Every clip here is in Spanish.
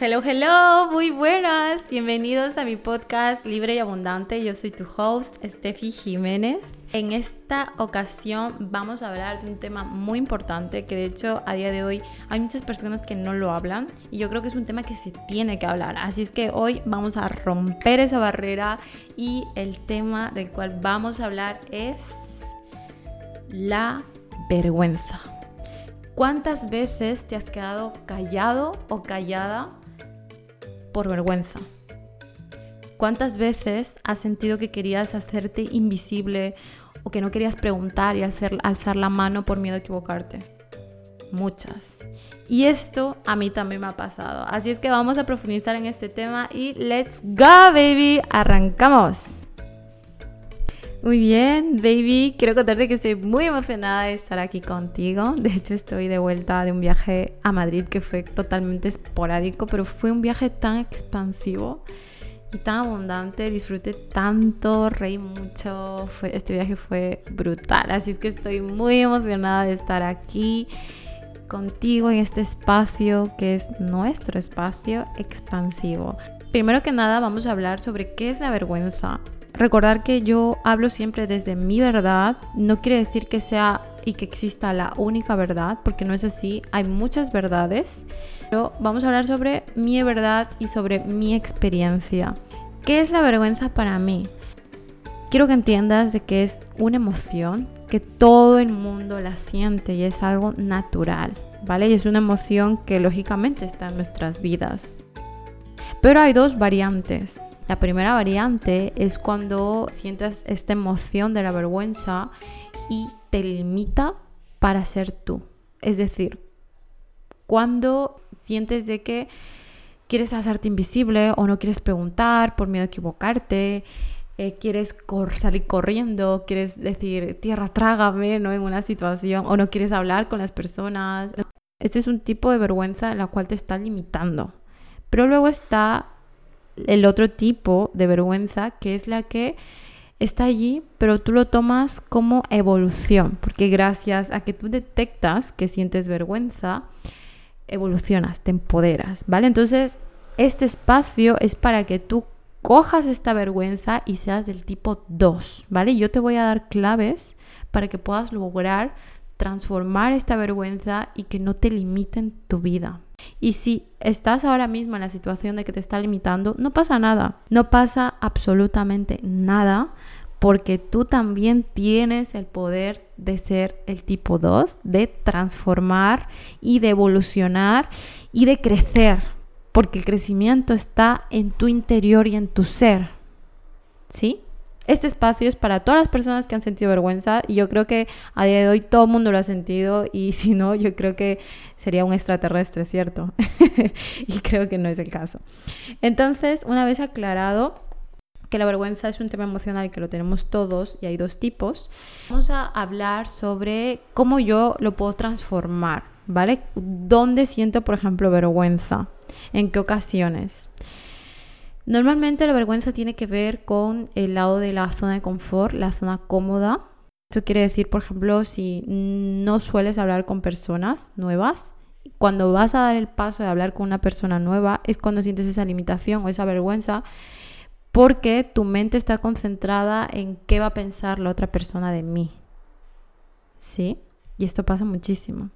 Hello, hello, muy buenas. Bienvenidos a mi podcast Libre y Abundante. Yo soy tu host, Steffi Jiménez. En esta ocasión vamos a hablar de un tema muy importante que de hecho a día de hoy hay muchas personas que no lo hablan y yo creo que es un tema que se tiene que hablar. Así es que hoy vamos a romper esa barrera y el tema del cual vamos a hablar es la vergüenza. ¿Cuántas veces te has quedado callado o callada por vergüenza. ¿Cuántas veces has sentido que querías hacerte invisible o que no querías preguntar y alzar, alzar la mano por miedo a equivocarte? Muchas. Y esto a mí también me ha pasado. Así es que vamos a profundizar en este tema y let's go, baby. Arrancamos. Muy bien, baby. Quiero contarte que estoy muy emocionada de estar aquí contigo. De hecho, estoy de vuelta de un viaje a Madrid que fue totalmente esporádico, pero fue un viaje tan expansivo y tan abundante. Disfruté tanto, reí mucho. este viaje fue brutal. Así es que estoy muy emocionada de estar aquí contigo en este espacio que es nuestro espacio expansivo. Primero que nada, vamos a hablar sobre qué es la vergüenza Recordar que yo hablo siempre desde mi verdad no quiere decir que sea y que exista la única verdad, porque no es así, hay muchas verdades, pero vamos a hablar sobre mi verdad y sobre mi experiencia. ¿Qué es la vergüenza para mí? Quiero que entiendas de que es una emoción, que todo el mundo la siente y es algo natural, ¿vale? Y es una emoción que lógicamente está en nuestras vidas. Pero hay dos variantes. La primera variante es cuando sientes esta emoción de la vergüenza y te limita para ser tú. Es decir, cuando sientes de que quieres hacerte invisible o no quieres preguntar por miedo a equivocarte, eh, quieres salir corriendo, quieres decir tierra trágame ¿no? en una situación o no quieres hablar con las personas. Este es un tipo de vergüenza en la cual te está limitando. Pero luego está el otro tipo de vergüenza, que es la que está allí, pero tú lo tomas como evolución, porque gracias a que tú detectas que sientes vergüenza, evolucionas, te empoderas, ¿vale? Entonces, este espacio es para que tú cojas esta vergüenza y seas del tipo 2, ¿vale? Yo te voy a dar claves para que puedas lograr transformar esta vergüenza y que no te limiten tu vida. Y si estás ahora mismo en la situación de que te está limitando, no pasa nada. No pasa absolutamente nada porque tú también tienes el poder de ser el tipo 2, de transformar y de evolucionar y de crecer, porque el crecimiento está en tu interior y en tu ser. ¿Sí? Este espacio es para todas las personas que han sentido vergüenza y yo creo que a día de hoy todo el mundo lo ha sentido y si no, yo creo que sería un extraterrestre, ¿cierto? y creo que no es el caso. Entonces, una vez aclarado que la vergüenza es un tema emocional que lo tenemos todos y hay dos tipos, vamos a hablar sobre cómo yo lo puedo transformar, ¿vale? ¿Dónde siento, por ejemplo, vergüenza? ¿En qué ocasiones? Normalmente la vergüenza tiene que ver con el lado de la zona de confort, la zona cómoda. Eso quiere decir, por ejemplo, si no sueles hablar con personas nuevas, cuando vas a dar el paso de hablar con una persona nueva es cuando sientes esa limitación o esa vergüenza porque tu mente está concentrada en qué va a pensar la otra persona de mí. ¿Sí? Y esto pasa muchísimo.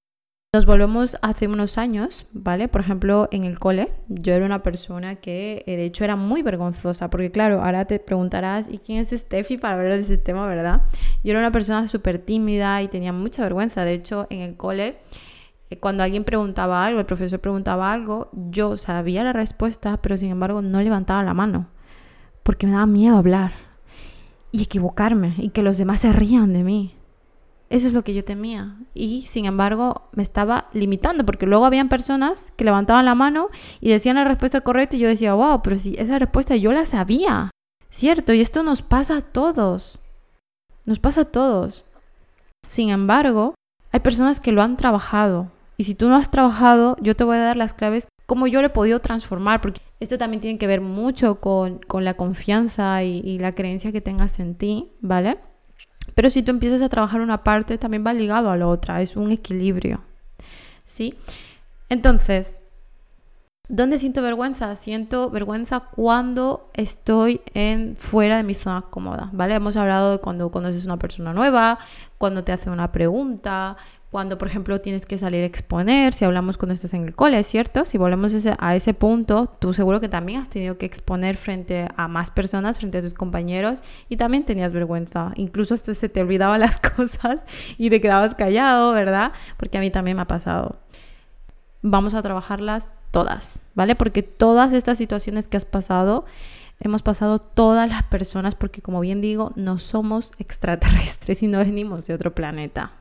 Nos volvemos hace unos años, ¿vale? Por ejemplo, en el cole, yo era una persona que eh, de hecho era muy vergonzosa, porque claro, ahora te preguntarás, ¿y quién es Steffi para hablar de ese tema, verdad? Yo era una persona súper tímida y tenía mucha vergüenza. De hecho, en el cole, eh, cuando alguien preguntaba algo, el profesor preguntaba algo, yo sabía la respuesta, pero sin embargo no levantaba la mano, porque me daba miedo hablar y equivocarme y que los demás se rían de mí. Eso es lo que yo temía. Y sin embargo me estaba limitando porque luego habían personas que levantaban la mano y decían la respuesta correcta y yo decía, wow, pero si esa respuesta yo la sabía. Cierto, y esto nos pasa a todos. Nos pasa a todos. Sin embargo, hay personas que lo han trabajado. Y si tú no has trabajado, yo te voy a dar las claves cómo yo lo he podido transformar, porque esto también tiene que ver mucho con, la confianza y la creencia que tengas en ti, ¿vale? Pero si tú empiezas a trabajar una parte, también va ligado a la otra, es un equilibrio. ¿Sí? Entonces, ¿Dónde siento vergüenza? Siento vergüenza cuando estoy en fuera de mi zona cómoda, ¿vale? Hemos hablado de cuando conoces una persona nueva, cuando te hace una pregunta, cuando, por ejemplo, tienes que salir a exponer, si hablamos cuando estás en el cole, ¿cierto? Si volvemos a ese punto, tú seguro que también has tenido que exponer frente a más personas, frente a tus compañeros, y también tenías vergüenza. Incluso hasta se te olvidaban las cosas y te quedabas callado, ¿verdad? Porque a mí también me ha pasado. Vamos a trabajarlas todas, ¿vale? Porque todas estas situaciones que has pasado, hemos pasado todas las personas, porque como bien digo, no somos extraterrestres y no venimos de otro planeta.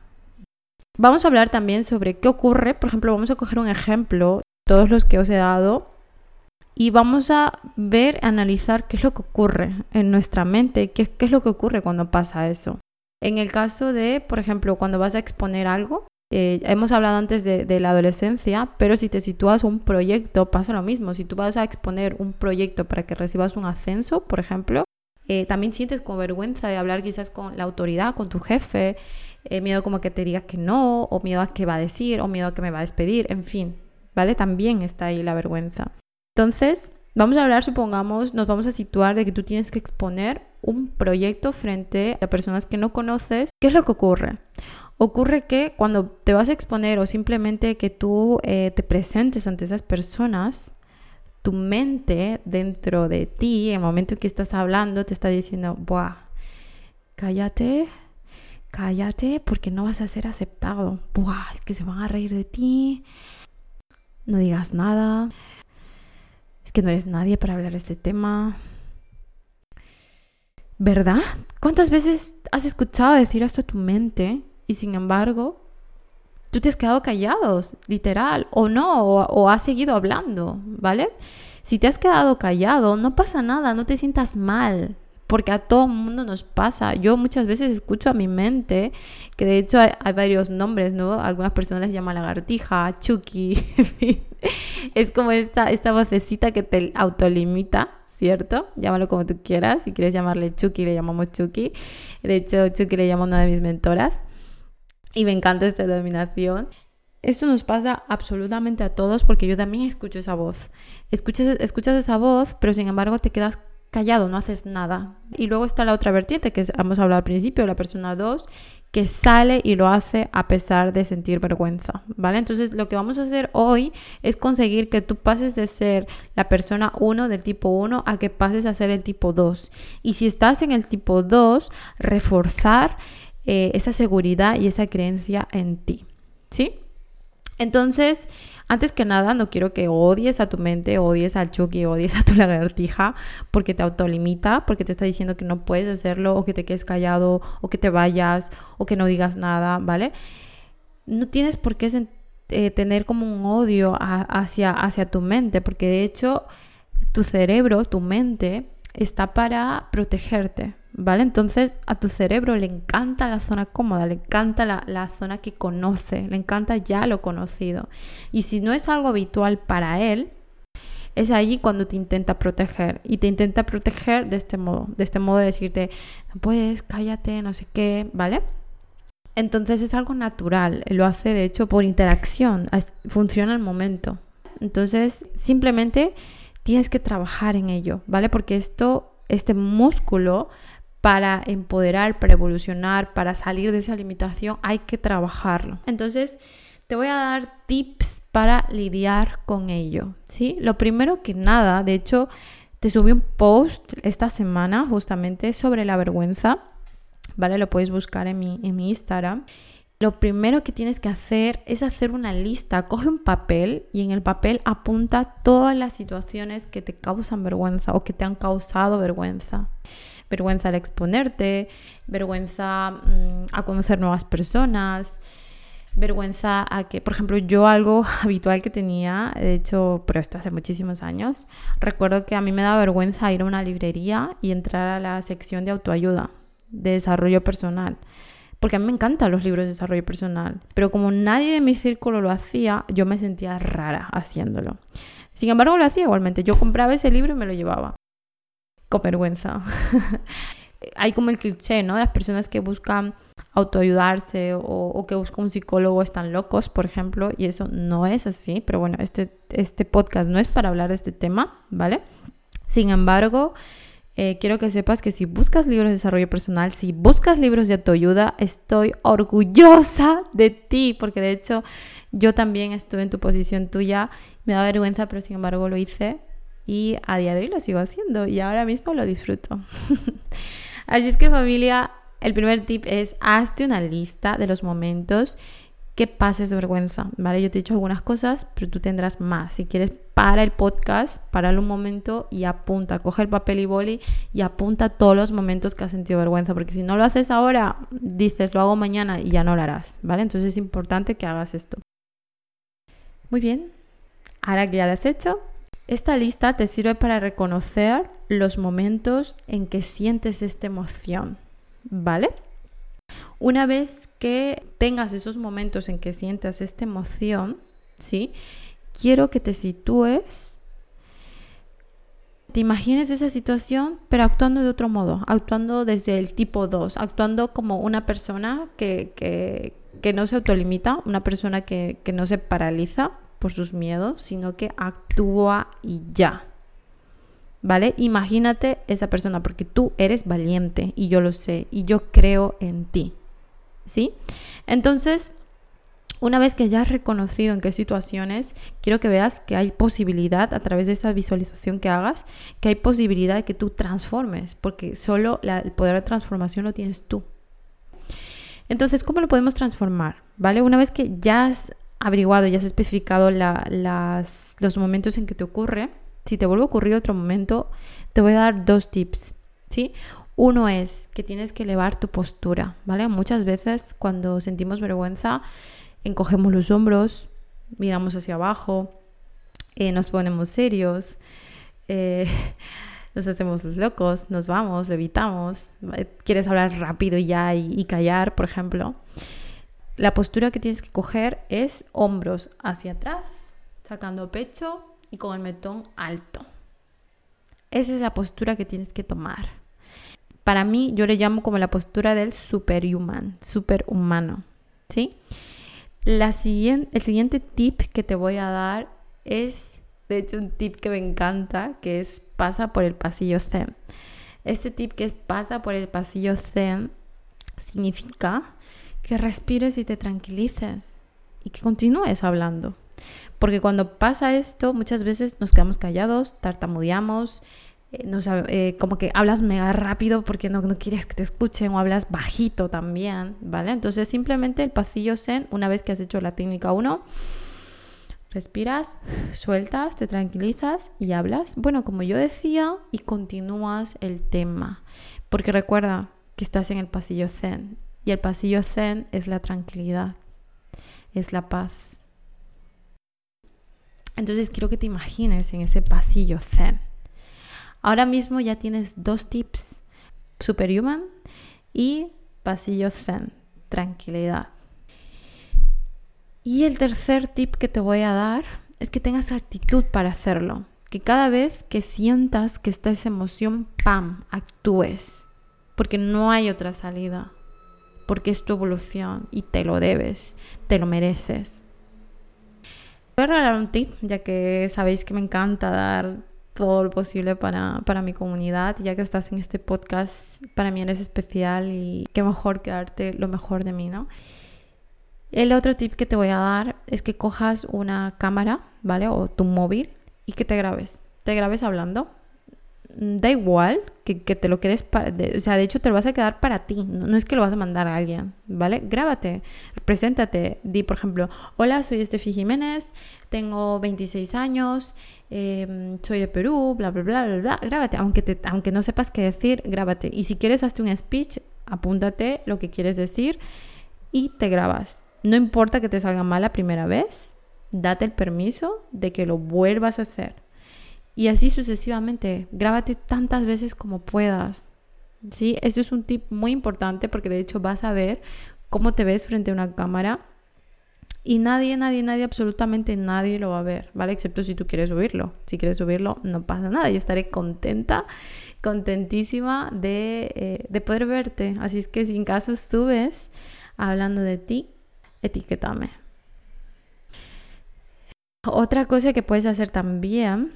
Vamos a hablar también sobre qué ocurre, por ejemplo, vamos a coger un ejemplo, todos los que os he dado, y vamos a ver, analizar qué es lo que ocurre en nuestra mente, qué, qué es lo que ocurre cuando pasa eso. En el caso de, por ejemplo, cuando vas a exponer algo, eh, hemos hablado antes de, la adolescencia, pero si te sitúas un proyecto, pasa lo mismo. Si tú vas a exponer un proyecto para que recibas un ascenso, por ejemplo, eh, también sientes con vergüenza de hablar quizás con la autoridad, con tu jefe, eh, miedo como que te diga que no, o miedo a que va a decir, o miedo a que me va a despedir, en fin, ¿vale? También está ahí la vergüenza. Entonces, vamos a hablar, supongamos, nos vamos a situar de que tú tienes que exponer un proyecto frente a personas que no conoces. ¿Qué es lo que ocurre? Ocurre que cuando te vas a exponer o simplemente que tú eh, te presentes ante esas personas, tu mente dentro de ti, en el momento en que estás hablando, te está diciendo, Buah, cállate, cállate porque no vas a ser aceptado. Buah, es que se van a reír de ti. No digas nada. Es que no eres nadie para hablar de este tema. ¿Verdad? ¿Cuántas veces has escuchado decir esto a tu mente y sin embargo tú te has quedado callado, literal, o no, o, o has seguido hablando, ¿vale? Si te has quedado callado, no pasa nada, no te sientas mal porque a todo mundo nos pasa. Yo muchas veces escucho a mi mente, que de hecho hay, varios nombres, ¿no? Algunas personas les llaman lagartija, Chucky, es como esta, esta vocecita que te autolimita. ¿Cierto? Llámalo como tú quieras. Si quieres llamarle Chucky, le llamamos Chucky. De hecho, Chucky le llamo una de mis mentoras. Y me encanta esta denominación. Esto nos pasa absolutamente a todos porque yo también escucho esa voz. Escuchas, escuchas esa voz, pero sin embargo te quedas callado, no haces nada. Y luego está la otra vertiente que hemos hablado al principio, la persona 2, que sale y lo hace a pesar de sentir vergüenza, ¿vale? Entonces lo que vamos a hacer hoy es conseguir que tú pases de ser la persona 1 del tipo 1 a que pases a ser el tipo 2. Y si estás en el tipo 2, reforzar eh, esa seguridad y esa creencia en ti, ¿sí? Entonces, antes que nada, no quiero que odies a tu mente, odies al Chucky, odies a tu lagartija, porque te autolimita, porque te está diciendo que no puedes hacerlo, o que te quedes callado, o que te vayas, o que no digas nada, ¿vale? No tienes por qué eh, tener como un odio hacia, hacia tu mente, porque de hecho tu cerebro, tu mente, está para protegerte, ¿vale? Entonces a tu cerebro le encanta la zona cómoda, le encanta la, zona que conoce, le encanta ya lo conocido. Y si no es algo habitual para él, es allí cuando te intenta proteger. Y te intenta proteger de este modo, de este modo de decirte, no puedes, cállate, no sé qué, ¿vale? Entonces es algo natural, lo hace de hecho por interacción, funciona al momento. Entonces simplemente tienes que trabajar en ello, ¿vale? Porque esto, este músculo para empoderar, para evolucionar, para salir de esa limitación, hay que trabajarlo. Entonces, te voy a dar tips para lidiar con ello, ¿sí? Lo primero que nada, de hecho, te subí un post esta semana justamente sobre la vergüenza, ¿vale? Lo puedes buscar en mi, en mi Instagram. Lo primero que tienes que hacer es hacer una lista. Coge un papel y en el papel apunta todas las situaciones que te causan vergüenza o que te han causado vergüenza vergüenza al exponerte, vergüenza mm, a conocer nuevas personas, vergüenza a que, por ejemplo, yo algo habitual que tenía, de hecho, pero esto hace muchísimos años, recuerdo que a mí me da vergüenza ir a una librería y entrar a la sección de autoayuda, de desarrollo personal. Porque a mí me encantan los libros de desarrollo personal, pero como nadie de mi círculo lo hacía, yo me sentía rara haciéndolo. Sin embargo, lo hacía igualmente. Yo compraba ese libro y me lo llevaba con vergüenza. hay como el cliché, ¿no? Las personas que buscan autoayudarse o, que buscan un psicólogo están locos, por ejemplo, y eso no es así, pero bueno, este, este podcast no es para hablar de este tema, ¿vale? Sin embargo, eh, quiero que sepas que si buscas libros de desarrollo personal, si buscas libros de autoayuda, estoy orgullosa de ti, porque de hecho yo también estuve en tu posición tuya, me da vergüenza, pero sin embargo lo hice y a día de hoy lo sigo haciendo y ahora mismo lo disfruto. Así es que familia, el primer tip es hazte una lista de los momentos que pases vergüenza, ¿vale? Yo te he dicho algunas cosas, pero tú tendrás más. Si quieres, para el podcast, páralo un momento y apunta, coge el papel y boli y apunta todos los momentos que has sentido vergüenza, porque si no lo haces ahora, dices, lo hago mañana y ya no lo harás, ¿vale? Entonces es importante que hagas esto. Muy bien, ahora que ya lo has hecho, esta lista te sirve para reconocer los momentos en que sientes esta emoción, ¿vale? Una vez que tengas esos momentos en que sientas esta emoción, ¿sí? Quiero que te sitúes, te imagines esa situación, pero actuando de otro modo, actuando desde el tipo 2, actuando como una persona que, que, no se autolimita, una persona que, que no se paraliza por sus miedos, sino que actúa y ya. ¿Vale? Imagínate esa persona porque tú eres valiente y yo lo sé y yo creo en ti. ¿Sí? Entonces, una vez que ya has reconocido en qué situaciones, quiero que veas que hay posibilidad a través de esa visualización que hagas, que hay posibilidad de que tú transformes, porque solo el poder de transformación lo tienes tú. Entonces, ¿cómo lo podemos transformar? ¿Vale? Una vez que ya has averiguado, ya has especificado las, los momentos en que te ocurre, si te vuelve a ocurrir otro momento, te voy a dar dos tips, ¿sí? Uno es que tienes que elevar tu postura, ¿vale? Muchas veces cuando sentimos vergüenza, encogemos los hombros, miramos hacia abajo, eh, nos ponemos serios, eh, nos hacemos los locos, nos vamos, lo evitamos, quieres hablar rápido ya y, y callar, por ejemplo. La postura que tienes que coger es hombros hacia atrás, sacando pecho y con el metón alto. Esa es la postura que tienes que tomar. Para mí, yo le llamo como la postura del superhuman, superhumano. ¿sí? La siguiente, el siguiente tip que te voy a dar es, de hecho, un tip que me encanta, que es pasa por el pasillo zen. Este tip que es pasa por el pasillo zen significa que respires y te tranquilices y que continúes hablando. Porque cuando pasa esto, muchas veces nos quedamos callados, tartamudeamos, eh, eh, como que hablas mega rápido porque no, no, quieres que te escuchen o hablas bajito también, ¿vale? Entonces simplemente el pasillo zen, una vez que has hecho la técnica 1, respiras, sueltas, te tranquilizas y hablas, bueno, como yo decía, y continúas el tema. Porque recuerda que estás en el pasillo zen y el pasillo zen es la tranquilidad, es la paz entonces quiero que te imagines en ese pasillo zen. Ahora mismo ya tienes dos tips, superhuman y pasillo zen, tranquilidad. Y el tercer tip que te voy a dar es que tengas actitud para hacerlo. Que cada vez que sientas que está esa emoción, ¡pam!, actúes. Porque no hay otra salida. Porque es tu evolución y te lo debes, te lo mereces. Voy a regalar un tip, ya que sabéis que me encanta dar todo lo posible para, para, mi comunidad. Ya que estás en este podcast, para mí eres especial y qué mejor que darte lo mejor de mí, ¿no? El otro tip que te voy a dar es que cojas una cámara, ¿vale? O tu móvil y que te grabes. Te grabes hablando da igual que, te lo quedes para, o sea, de hecho te lo vas a quedar para ti, no, es que lo vas a mandar a alguien, ¿vale? Grábate, preséntate, di por ejemplo, hola, soy Estefi Jiménez, tengo 26 años, em, soy de Perú, bla, bla, bla, bla, bla, grábate, aunque, te, aunque no sepas qué decir, grábate. Y si quieres, hazte un speech, apúntate lo que quieres decir y te grabas. No importa que te salga mal la primera vez, date el permiso de que lo vuelvas a hacer y así sucesivamente. Grábate tantas veces como puedas. ¿Sí? Esto es un tip muy importante porque de hecho vas a ver cómo te ves frente a una cámara Y nadie, nadie, nadie, absolutamente nadie lo va a ver, ¿vale? Excepto si tú quieres subirlo. Si quieres subirlo, no pasa nada. Yo estaré contenta, contentísima de, eh, de poder verte. Así es que si en caso subes hablando de ti, etiquétame. Otra cosa que puedes hacer también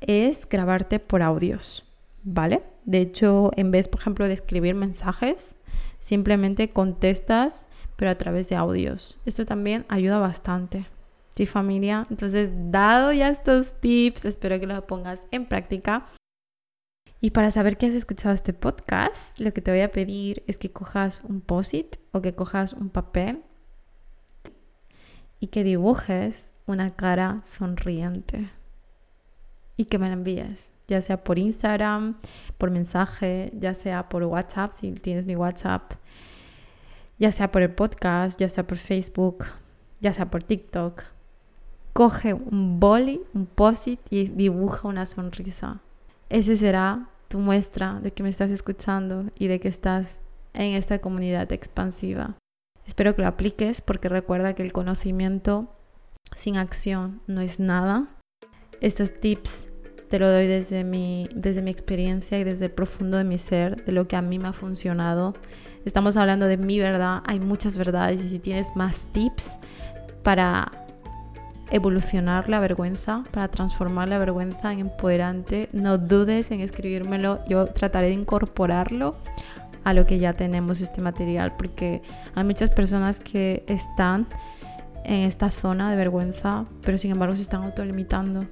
es grabarte por audios, ¿vale? De hecho, en vez, por ejemplo, de escribir mensajes, simplemente contestas pero a través de audios. Esto también ayuda bastante. ¿Sí, familia? Entonces, dado ya estos tips, espero que los pongas en práctica. Y para saber que has escuchado este podcast, lo que te voy a pedir es que cojas un post-it o que cojas un papel y que dibujes una cara sonriente y que me la envíes, ya sea por Instagram, por mensaje, ya sea por WhatsApp, si tienes mi WhatsApp, ya sea por el podcast, ya sea por Facebook, ya sea por TikTok. Coge un boli, un post-it y dibuja una sonrisa. Ese será tu muestra de que me estás escuchando y de que estás en esta comunidad expansiva. Espero que lo apliques porque recuerda que el conocimiento sin acción no es nada. Estos tips te lo doy desde mi, desde mi experiencia y desde el profundo de mi ser, de lo que a mí me ha funcionado. Estamos hablando de mi verdad, hay muchas verdades y si tienes más tips para evolucionar la vergüenza, para transformar la vergüenza en empoderante, no dudes en escribírmelo, yo trataré de incorporarlo a lo que ya tenemos este material, porque hay muchas personas que están en esta zona de vergüenza, pero sin embargo se están autolimitando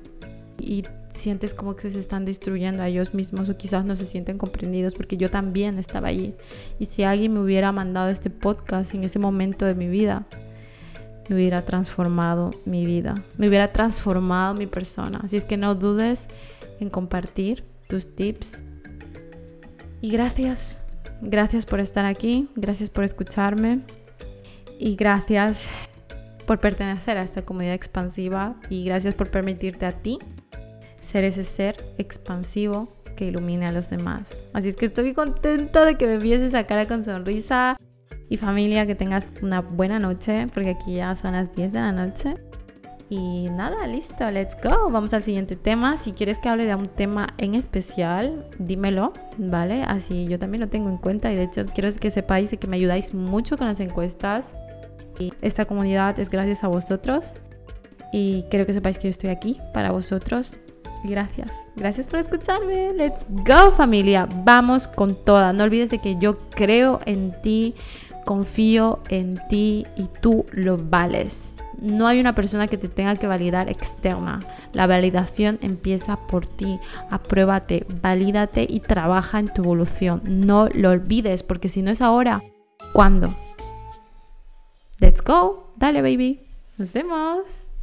y sientes como que se están destruyendo a ellos mismos o quizás no se sienten comprendidos porque yo también estaba allí. Y si alguien me hubiera mandado este podcast en ese momento de mi vida, me hubiera transformado mi vida, me hubiera transformado mi persona. Así es que no dudes en compartir tus tips. Y gracias, gracias por estar aquí, gracias por escucharme y gracias por pertenecer a esta comunidad expansiva y gracias por permitirte a ti ser ese ser expansivo que ilumine a los demás. Así es que estoy contenta de que me envíes esa cara con sonrisa. Y familia, que tengas una buena noche, porque aquí ya son las 10 de la noche. Y nada, listo, let's go. Vamos al siguiente tema. Si quieres que hable de un tema en especial, dímelo, ¿vale? Así yo también lo tengo en cuenta y de hecho quiero que sepáis que me ayudáis mucho con las encuestas. Y esta comunidad es gracias a vosotros. Y quiero que sepáis que yo estoy aquí para vosotros gracias. Gracias por escucharme. Let's go familia. Vamos con toda. No olvides de que yo creo en ti, confío en ti y tú lo vales. No hay una persona que te tenga que validar externa. La validación empieza por ti. Apruébate, valídate y trabaja en tu evolución. No lo olvides porque si no es ahora, ¿cuándo? Let's go. Dale, baby. Nos vemos.